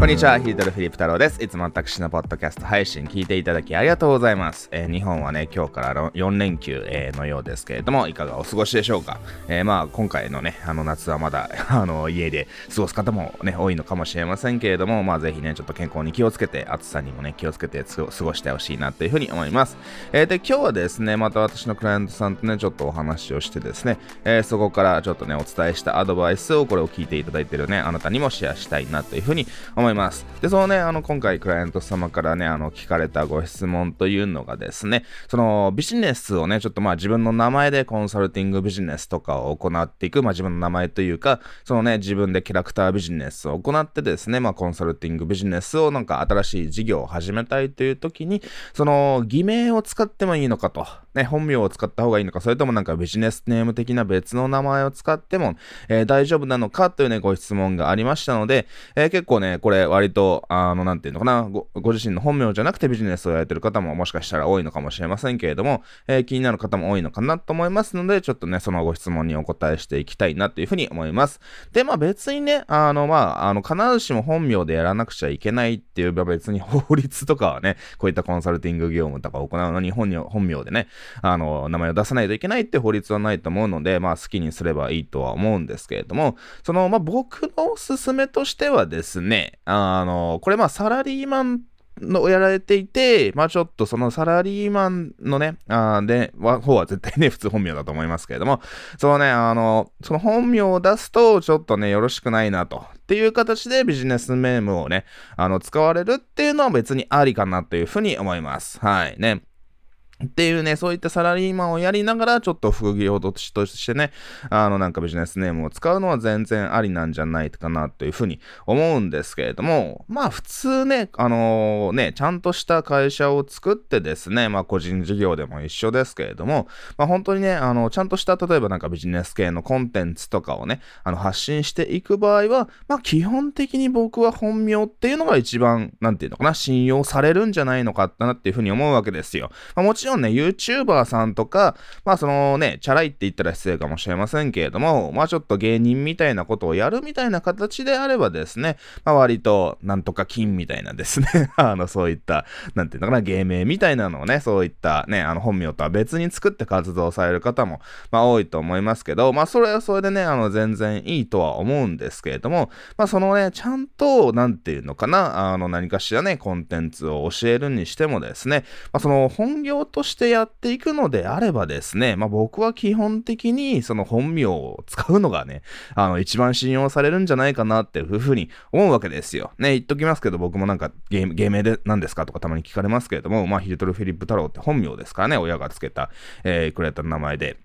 こんにちは、ヒートルフィリップ太郎です。いつも私のポッドキャスト配信聞いていただきありがとうございます。えー、日本はね、今日から4連休、えー、のようですけれども、いかがお過ごしでしょうか？えー、まあ、今回のね、あの夏はまだ、あの、家で過ごす方もね、多いのかもしれませんけれども、まあ、ぜひね、ちょっと健康に気をつけて、暑さにもね、気をつけて過ごしてほしいなというふうに思います。え、で、今日はですね、また私のクライアントさんとね、ちょっとお話をしてですね、え、そこからちょっとね、お伝えしたアドバイスを、これを聞いていただいているね、あなたにもシェアしたいなというふうに思います。います。で、そのね、あの、今回クライアント様からね、あの、聞かれたご質問というのがですね、そのビジネスをね、ちょっとまあ自分の名前でコンサルティングビジネスとかを行っていく、まあ自分の名前というか、そのね、自分でキャラクタービジネスを行ってですね、まあコンサルティングビジネスをなんか新しい事業を始めたいという時に、その偽名を使ってもいいのかと、ね、本名を使った方がいいのか、それともなんかビジネスネーム的な別の名前を使っても、えー、大丈夫なのかというね、ご質問がありましたので、えー、結構ね、これ割と、あの、なんていうのかなご、ご自身の本名じゃなくてビジネスをやられてる方ももしかしたら多いのかもしれませんけれども、えー、気になる方も多いのかなと思いますので、ちょっとね、そのご質問にお答えしていきたいなというふうに思います。で、まあ別にね、あの、まあ、あの、必ずしも本名でやらなくちゃいけないっていう別に法律とかはね、こういったコンサルティング業務とかを行うのに本本名でね、あの、名前を出さないといけないって法律はないと思うので、まあ好きにすればいいとは思うんですけれども、その、まあ僕のおすすめとしてはですね、あの、これまあサラリーマンのやられていて、まあちょっとそのサラリーマンのね、あで、方は絶対ね、普通本名だと思いますけれども、そのね、あの、その本名を出すと、ちょっとね、よろしくないなと。っていう形でビジネスメームをね、あの、使われるっていうのは別にありかなというふうに思います。はい。ね。っていうね、そういったサラリーマンをやりながら、ちょっと副業としてね、あの、なんかビジネスネームを使うのは全然ありなんじゃないかなというふうに思うんですけれども、まあ普通ね、あのー、ね、ちゃんとした会社を作ってですね、まあ個人事業でも一緒ですけれども、まあ本当にね、あの、ちゃんとした、例えばなんかビジネス系のコンテンツとかをね、あの、発信していく場合は、まあ基本的に僕は本名っていうのが一番、なんていうのかな、信用されるんじゃないのかなっていうふうに思うわけですよ。まあもちろんろんね、YouTuber さんとか、まあそのね、チャラいって言ったら失礼かもしれませんけれども、まあちょっと芸人みたいなことをやるみたいな形であればですね、まあ割となんとか金みたいなですね、あのそういった、なんていうのかな、芸名みたいなのをね、そういったね、あの本名とは別に作って活動される方も、まあ多いと思いますけど、まあそれはそれでね、あの全然いいとは思うんですけれども、まあそのね、ちゃんと、なんていうのかな、あの何かしらね、コンテンツを教えるにしてもですね、まあその本業ととしてやっていくのであればですね、まあ僕は基本的にその本名を使うのがね、あの一番信用されるんじゃないかなっていうふうに思うわけですよ。ね、言っときますけど僕もなんか芸名で何ですか？とかたまに聞かれますけれども、まあヒルトル・フィリップ太郎って本名ですからね、親がつけた、えー、くれた名前で。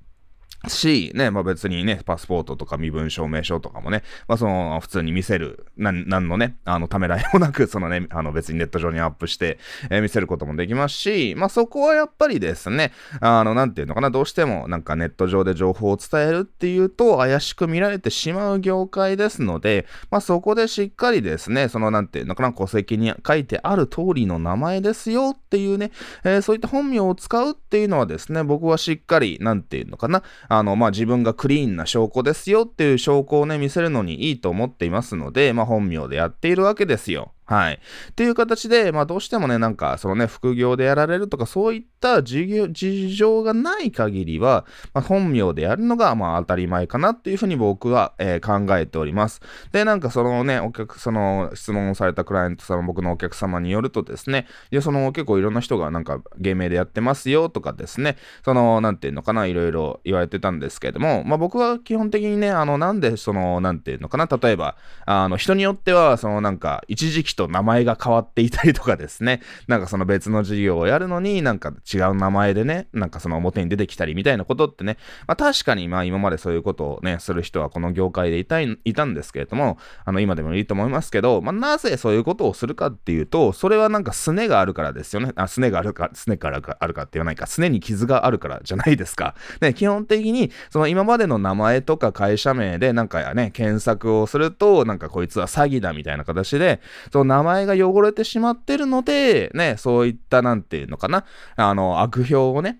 し、ね、まあ別にね、パスポートとか身分証明書とかもね、まあその、普通に見せる、なん、なんのね、あの、ためらいもなく、そのね、あの別にネット上にアップして、えー、見せることもできますし、まあそこはやっぱりですね、あの、なんていうのかな、どうしてもなんかネット上で情報を伝えるっていうと、怪しく見られてしまう業界ですので、まあそこでしっかりですね、その、なんていうのかな、戸籍に書いてある通りの名前ですよっていうね、えー、そういった本名を使うっていうのはですね、僕はしっかり、なんていうのかな、あの、まあ、自分がクリーンな証拠ですよっていう証拠をね、見せるのにいいと思っていますので、まあ、本名でやっているわけですよ。はい。っていう形で、まあどうしてもね、なんか、そのね、副業でやられるとか、そういった事業、事情がない限りは、まあ本名でやるのが、まあ当たり前かなっていうふうに僕は、えー、考えております。で、なんかそのね、お客、その質問をされたクライアント様、僕のお客様によるとですね、いや、その結構いろんな人がなんか芸名でやってますよとかですね、その、なんていうのかな、いろいろ言われてたんですけれども、まあ僕は基本的にね、あの、なんでその、なんていうのかな、例えば、あの、人によっては、そのなんか、一時期と名前が変わっていたりとかですね、なんかその別の事業をやるのになんか違う名前でね、なんかその表に出てきたりみたいなことってね、まあ確かにまあ今までそういうことをね、する人はこの業界でいたい、いたんですけれども、あの今でもいいと思いますけど、まあなぜそういうことをするかっていうと、それはなんかすねがあるからですよね。あ、すねがあるか、すねからあるかって言わないか、すねに傷があるからじゃないですか。ね、基本的にその今までの名前とか会社名でなんかやね、検索をすると、なんかこいつは詐欺だみたいな形で、その名前が汚れてしまってるので、ね、そういったなんていうのかな、あの、悪評をね、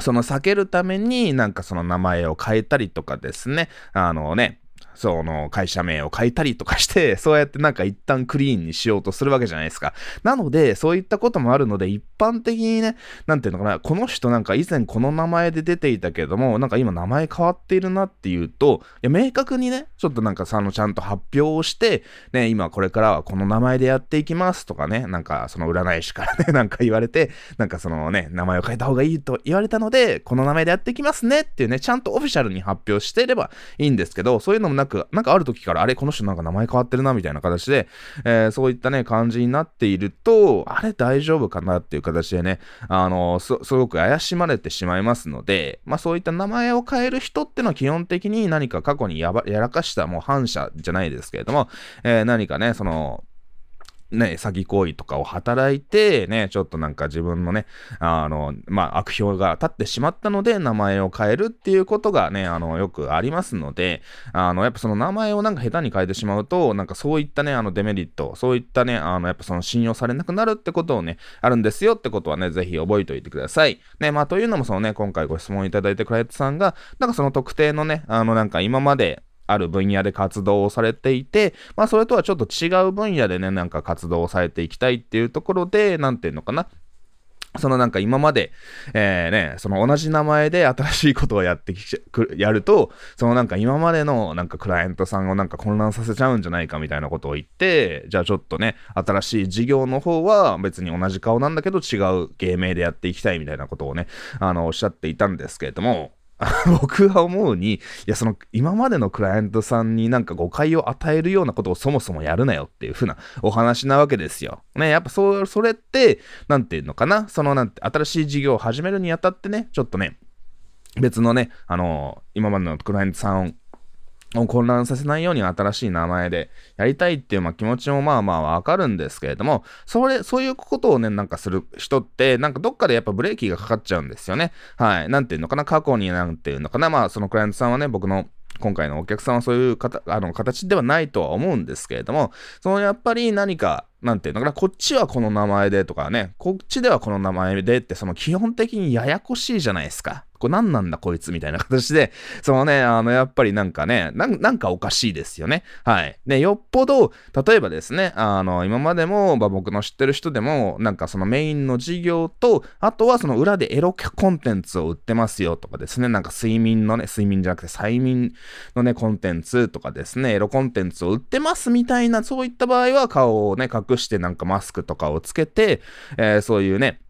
その避けるためになんかその名前を変えたりとかですね、あのね、その会社名を変えたりとかして、そうやってなんか一旦クリーンにしようとするわけじゃないですか。なので、そういったこともあるので、一般的にね、なんていうのかな、この人なんか以前この名前で出ていたけども、なんか今名前変わっているなっていうと、いや、明確にね、ちょっとなんかさ、のちゃんと発表をして、ね、今これからはこの名前でやっていきますとかね、なんかその占い師からね、なんか言われて、なんかそのね、名前を変えた方がいいと言われたので、この名前でやっていきますねっていうね、ちゃんとオフィシャルに発表していればいいんですけど、そういうのもなく、なんかある時から、あれ、この人なんか名前変わってるなみたいな形で、えー、そういったね、感じになっていると、あれ大丈夫かなっていう形でね、あのす、すごく怪しまれてしまいますので、まあそういった名前を変える人ってのは基本的に何か過去にやばやらかしたもう反射じゃないですけれども、えー、何かね、その、ね、詐欺行為とかを働いて、ね、ちょっとなんか自分のね、あの、まあ、悪評が立ってしまったので、名前を変えるっていうことがね、あの、よくありますので、あの、やっぱその名前をなんか下手に変えてしまうと、なんかそういったね、あの、デメリット、そういったね、あの、やっぱその信用されなくなるってことをね、あるんですよってことはね、ぜひ覚えておいてください。ね、まあ、というのもそのね、今回ご質問いただいてくれたさんが、なんかその特定のね、あの、なんか今まで、ある分野で活動をされていて、まあそれとはちょっと違う分野でね、なんか活動をされていきたいっていうところで、なんていうのかな。そのなんか今まで、えー、ね、その同じ名前で新しいことをやってきく、やると、そのなんか今までのなんかクライアントさんをなんか混乱させちゃうんじゃないかみたいなことを言って、じゃあちょっとね、新しい事業の方は別に同じ顔なんだけど違う芸名でやっていきたいみたいなことをね、あの、おっしゃっていたんですけれども、僕は思うに、いや、その、今までのクライアントさんになんか誤解を与えるようなことをそもそもやるなよっていう風なお話なわけですよ。ね、やっぱそう、それって、なんていうのかな、そのなんて、新しい事業を始めるにあたってね、ちょっとね、別のね、あの今までのクライアントさんを混乱させないように新しい名前でやりたいっていう、まあ、気持ちもまあまあわかるんですけれども、それ、そういうことをね、なんかする人って、なんかどっかでやっぱブレーキがかかっちゃうんですよね。はい。なんていうのかな、過去になんていうのかな、まあそのクライアントさんはね、僕の今回のお客さんはそういうかあの形ではないとは思うんですけれども、そのやっぱり何か、なんていうのかな、こっちはこの名前でとかね、こっちではこの名前でって、その基本的にややこしいじゃないですか。これ何なんだこいつみたいな形で、そのね、あの、やっぱりなんかね、なんかおかしいですよね。はい。で、よっぽど、例えばですね、あの、今までも、まあ、僕の知ってる人でも、なんかそのメインの事業と、あとはその裏でエロコンテンツを売ってますよとかですね、なんか睡眠のね、睡眠じゃなくて催眠のね、コンテンツとかですね、エロコンテンツを売ってますみたいな、そういった場合は顔をね、隠してなんかマスクとかをつけて、えー、そういうね、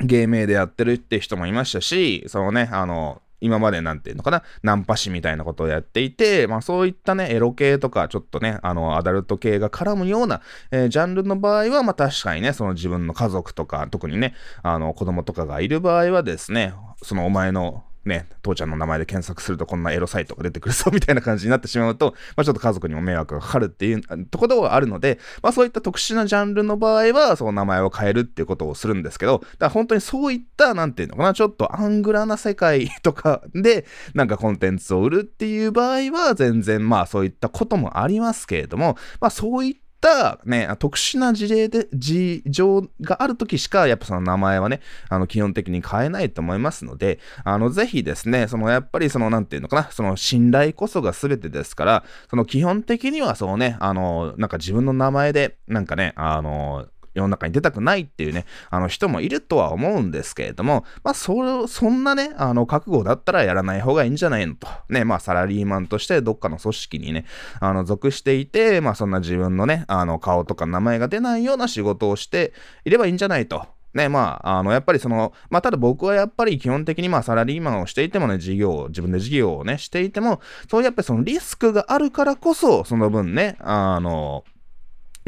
芸名でやってるって人もいましたし、そのね、あの、今までなんていうのかな、ナンパ師みたいなことをやっていて、まあそういったね、エロ系とか、ちょっとね、あの、アダルト系が絡むような、えー、ジャンルの場合は、まあ確かにね、その自分の家族とか、特にね、あの、子供とかがいる場合はですね、そのお前のね、父ちゃんの名前で検索するとこんなエロサイトが出てくるぞみたいな感じになってしまうと、まあ、ちょっと家族にも迷惑がかかるっていう ところがあるので、まあ、そういった特殊なジャンルの場合は、その名前を変えるっていうことをするんですけど、だから本当にそういった、なんていうのかな、ちょっとアングラな世界とかで、なんかコンテンツを売るっていう場合は、全然まあそういったこともありますけれども、まあそういったたね、特殊な事例で、事情がある時しか、やっぱその名前はね、あの、基本的に変えないと思いますので、あの、ぜひですね、その、やっぱりその、なんていうのかな、その、信頼こそが全てですから、その、基本的にはそうね、あの、なんか自分の名前で、なんかね、あの、世の中に出たくないっていうね、あの人もいるとは思うんですけれども、まあ、そ、そんなね、あの、覚悟だったらやらない方がいいんじゃないのと。ね、まあ、サラリーマンとしてどっかの組織にね、あの、属していて、まあ、そんな自分のね、あの、顔とか名前が出ないような仕事をしていればいいんじゃないと。ね、まあ、あの、やっぱりその、まあ、ただ僕はやっぱり基本的にまあ、サラリーマンをしていてもね、事業を、自分で事業をね、していても、そうやっぱりそのリスクがあるからこそ、その分ね、あの、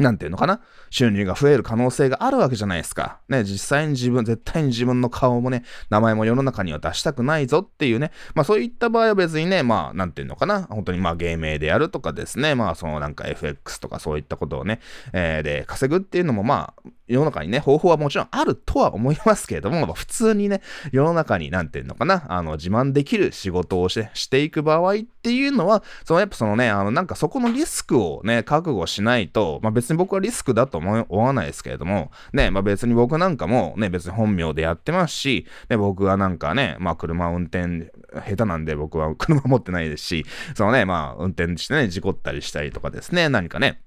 なんていうのかな？収入が増える可能性があるわけじゃないですか。ね、実際に自分、絶対に自分の顔もね、名前も世の中には出したくないぞっていうね、まあそういった場合は別にね、まあなんていうのかな？本当にまあ芸名でやるとかですね、まあそのなんか FX とかそういったことをね、えー、で稼ぐっていうのもまあ世の中にね、方法はもちろんあるとは思いますけれども、普通にね、世の中に、なんていうのかな、あの、自慢できる仕事をして、していく場合っていうのは、そのやっぱそのね、あの、なんかそこのリスクをね、覚悟しないと、まあ別に僕はリスクだと思わないですけれども、ね、まあ別に僕なんかもね、別に本名でやってますし、ね、僕はなんかね、まあ車運転下手なんで僕は車持ってないですし、そのね、まあ運転してね、事故ったりしたりとかですね、何かね、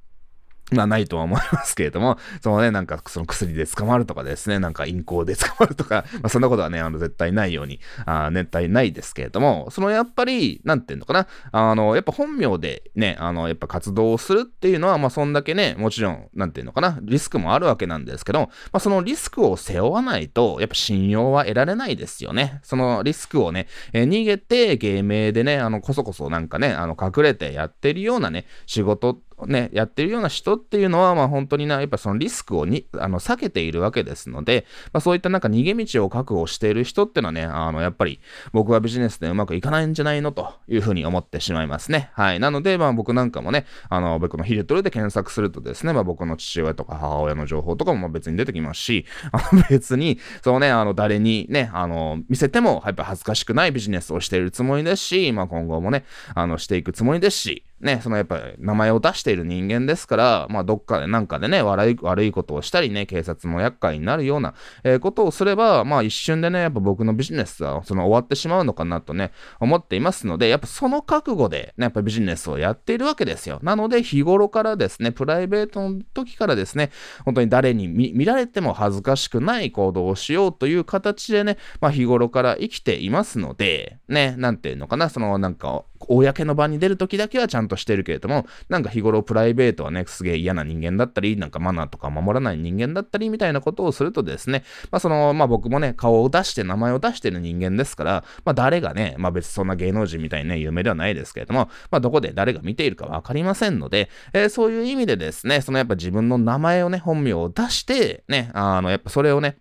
まあないとは思いますけれども、そのね、なんかその薬で捕まるとかですね、なんか陰行で捕まるとか、まあそんなことはね、あの絶対ないように、あ絶対ないですけれども、そのやっぱり、なんていうのかな、あの、やっぱ本名でね、あの、やっぱ活動をするっていうのは、まあそんだけね、もちろん、なんていうのかな、リスクもあるわけなんですけど、まあそのリスクを背負わないと、やっぱ信用は得られないですよね。そのリスクをね、え、逃げて芸名でね、あの、こそこそなんかね、あの、隠れてやってるようなね、仕事ね、やってるような人っていうのは、まあ本当にな、やっぱそのリスクをに、あの、避けているわけですので、まあそういったなんか逃げ道を確保している人っていうのはね、あの、やっぱり僕はビジネスでうまくいかないんじゃないのというふうに思ってしまいますね。はい。なので、まあ僕なんかもね、あの、僕のヒルトルで検索するとですね、まあ僕の父親とか母親の情報とかも別に出てきますし、あの別に、そのね、あの、誰にね、あの、見せても、やっぱ恥ずかしくないビジネスをしているつもりですし、まあ今後もね、あの、していくつもりですし、ね、そのやっぱり名前を出している人間ですから、まあどっかでなんかでね、悪い、悪いことをしたりね、警察も厄介になるような、えー、ことをすれば、まあ一瞬でね、やっぱ僕のビジネスはその終わってしまうのかなとね、思っていますので、やっぱその覚悟でね、やっぱビジネスをやっているわけですよ。なので日頃からですね、プライベートの時からですね、本当に誰に見られても恥ずかしくない行動をしようという形でね、まあ日頃から生きていますので、ね、なんていうのかな、そのなんか、公の場に出る時だけはちゃんとしてるけれども、なんか日頃プライベートはね、すげえ嫌な人間だったり、なんかマナーとか守らない人間だったりみたいなことをするとですね、まあその、まあ僕もね、顔を出して名前を出してる人間ですから、まあ誰がね、まあ別にそんな芸能人みたいにね、有名ではないですけれども、まあどこで誰が見ているかわかりませんので、えー、そういう意味でですね、そのやっぱ自分の名前をね、本名を出して、ね、あの、やっぱそれをね、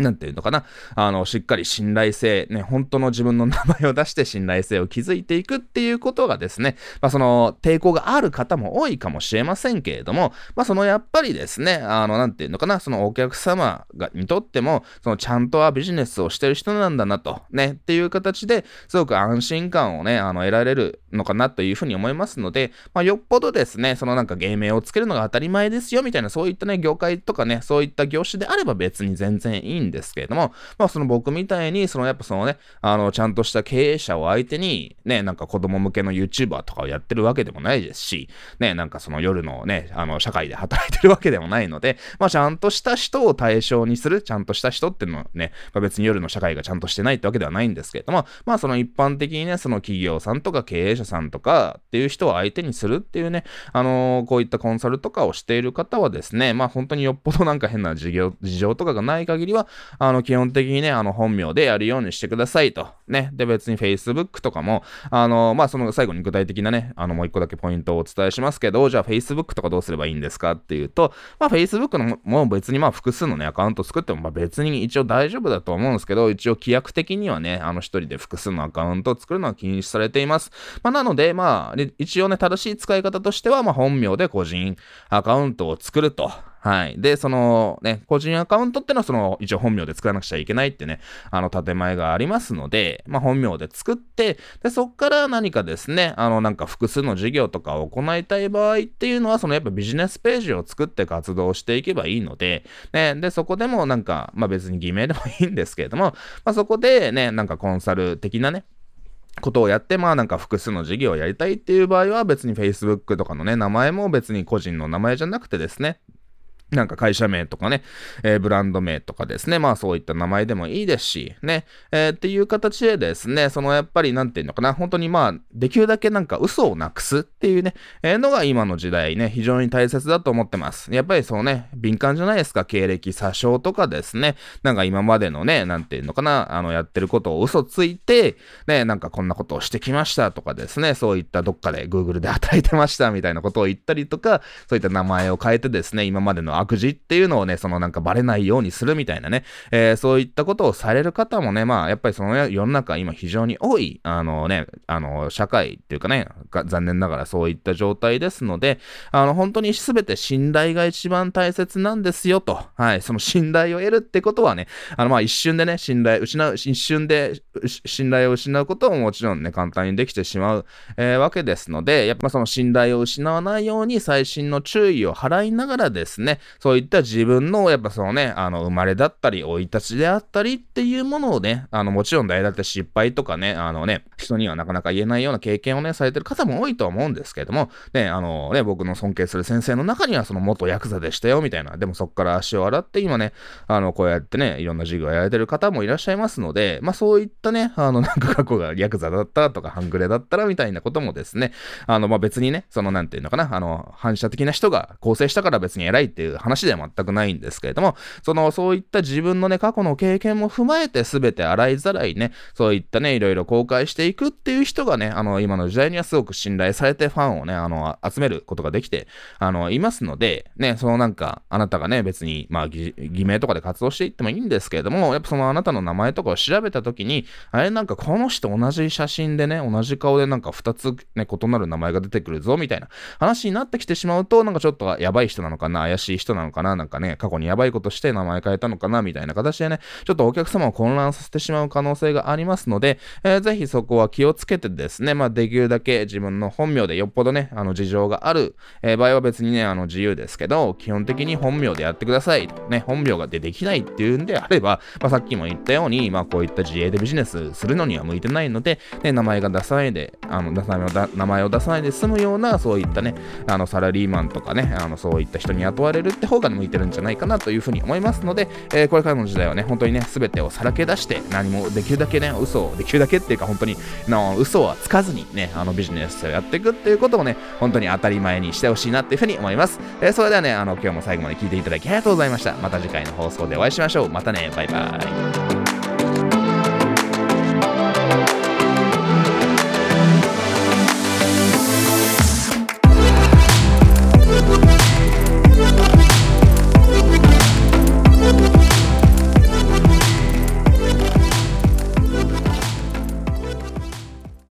なんていうのかな。あの、しっかり信頼性、ね、本当の自分の名前を出して信頼性を築いていくっていうことがですね、まあ、その、抵抗がある方も多いかもしれませんけれども、まあ、その、やっぱりですね、あの、なんていうのかな、そのお客様が、にとっても、その、ちゃんとはビジネスをしてる人なんだなと、ね、っていう形ですごく安心感をね、あの、得られるのかなというふうに思いますので、まあ、よっぽどですね、そのなんか芸名をつけるのが当たり前ですよ、みたいな、そういったね、業界とかね、そういった業種であれば別に全然いいんですけれども、まあ、その僕みたいに、そのやっぱそのね、あの、ちゃんとした経営者を相手に、ね、なんか子供向けの YouTuber とかをやってるわけでもないですし、ね、なんかその夜のね、あの、社会で働いてるわけでもないので、まあ、ちゃんとした人を対象にする、ちゃんとした人っていうのはね、まあ、別に夜の社会がちゃんとしてないってわけではないんですけれども、まあ、その一般的にね、その企業さんとか経営者さんとかっていう人を相手にするっていうね、あのー、こういったコンサルとかをしている方はですね、まあ、本当によっぽどなんか変な事業、事情とかがない限りは、あの、基本的にね、あの、本名でやるようにしてくださいと。ね。で、別に Facebook とかも、あの、まあ、その最後に具体的なね、あの、もう一個だけポイントをお伝えしますけど、じゃあ Facebook とかどうすればいいんですかっていうと、まあ、Facebook のもう別にまあ、複数のね、アカウント作っても、まあ、別に一応大丈夫だと思うんですけど、一応規約的にはね、あの、一人で複数のアカウントを作るのは禁止されています。まあ、なので、まあ、一応ね、正しい使い方としては、まあ、本名で個人アカウントを作ると。はい。で、そのね、個人アカウントってのはその一応本名で作らなくちゃいけないってね、あの建前がありますので、まあ本名で作って、で、そっから何かですね、あのなんか複数の事業とかを行いたい場合っていうのは、そのやっぱビジネスページを作って活動していけばいいので、ね、で、そこでもなんか、まあ別に偽名でもいいんですけれども、ま あそこでね、なんかコンサル的なね、ことをやって、まあなんか複数の事業をやりたいっていう場合は別に Facebook とかのね、名前も別に個人の名前じゃなくてですね、なんか会社名とかね、えー、ブランド名とかですね、まあそういった名前でもいいですし、ね、えー、っていう形でですね、そのやっぱりなんていうのかな、本当にまあ、できるだけなんか嘘をなくすっていうね、えー、のが今の時代ね、非常に大切だと思ってます。やっぱりそのね、敏感じゃないですか、経歴詐称とかですね、なんか今までのね、なんていうのかな、あの、やってることを嘘ついて、ね、なんかこんなことをしてきましたとかですね、そういったどっかで Google で働いてましたみたいなことを言ったりとか、そういった名前を変えてですね、今までの悪事っていうのをね、そのなんかバレないようにするみたいなね、えー、そういったことをされる方もね、まあ、やっぱりその世の中今非常に多い、あのね、あの、社会っていうかね、残念ながらそういった状態ですので、あの、本当に全て信頼が一番大切なんですよと、はい、その信頼を得るってことはね、あの、まあ、一瞬でね、信頼、失う、一瞬で信頼を失うことももちろんね、簡単にできてしまう、えー、わけですので、やっぱその信頼を失わないように細心の注意を払いながらですね、そういった自分の、やっぱそのね、あの、生まれだったり、生い立ちであったりっていうものをね、あの、もちろん大だって失敗とかね、あのね、人にはなかなか言えないような経験をね、されてる方も多いと思うんですけれども、ね、あのね、僕の尊敬する先生の中にはその元ヤクザでしたよ、みたいな。でもそっから足を洗って今ね、あの、こうやってね、いろんな授業をやられてる方もいらっしゃいますので、まあそういったね、あの、なんか過去がヤクザだったとか、半グレだったらみたいなこともですね、あの、まあ別にね、その、なんていうのかな、あの、反射的な人が構成したから別に偉いっていう話では全くないんですけれども、その、そういった自分のね、過去の経験も踏まえて全て洗いざらいね、そういったね、いろいろ公開していくっていう人がね、あの、今の時代にはすごく信頼されてファンをね、あの、集めることができて、あの、いますので、ね、そのなんか、あなたがね、別に、まあ、偽名とかで活動していってもいいんですけれども、やっぱそのあなたの名前とかを調べたときに、あれなんかこの人同じ写真でね、同じ顔でなんか2つね、異なる名前が出てくるぞ、みたいな話になってきてしまうと、なんかちょっとやばい人なのかな、怪しい人なのかな、なんかね、過去にやばいことして名前変えたのかな、みたいな形でね、ちょっとお客様を混乱させてしまう可能性がありますので、えー、ぜひそこは気をつけてですね、まあ、できるだけ自分の本名でよっぽどね、あの事情がある、えー、場合は別にね、あの自由ですけど、基本的に本名でやってください。ね、本名がでできないっていうんであれば、まあ、さっきも言ったように、まあ、こういった自営でビジネスするのには向いてないので、ね、名前が出さないで、あの、出さない名前を出さないで済むような、そういったね、あの、サラリーマンとかね、あの、そういった人に雇われるって方が向いてるんじゃないかなというふうに思いますので、えー、これからの時代はね、本当にね、すべてをさらけ出して、何もできるだけね、嘘を、できるだけっていうか、本当に、の嘘はつかずにね、あの、ビジネスをやっていくっていうことをね、本当に当たり前にしてほしいなっていうふうに思います。えー、それではね、あの、今日も最後まで聞いていただきありがとうございました。また次回の放送でお会いしましょう。またね、バイバイ。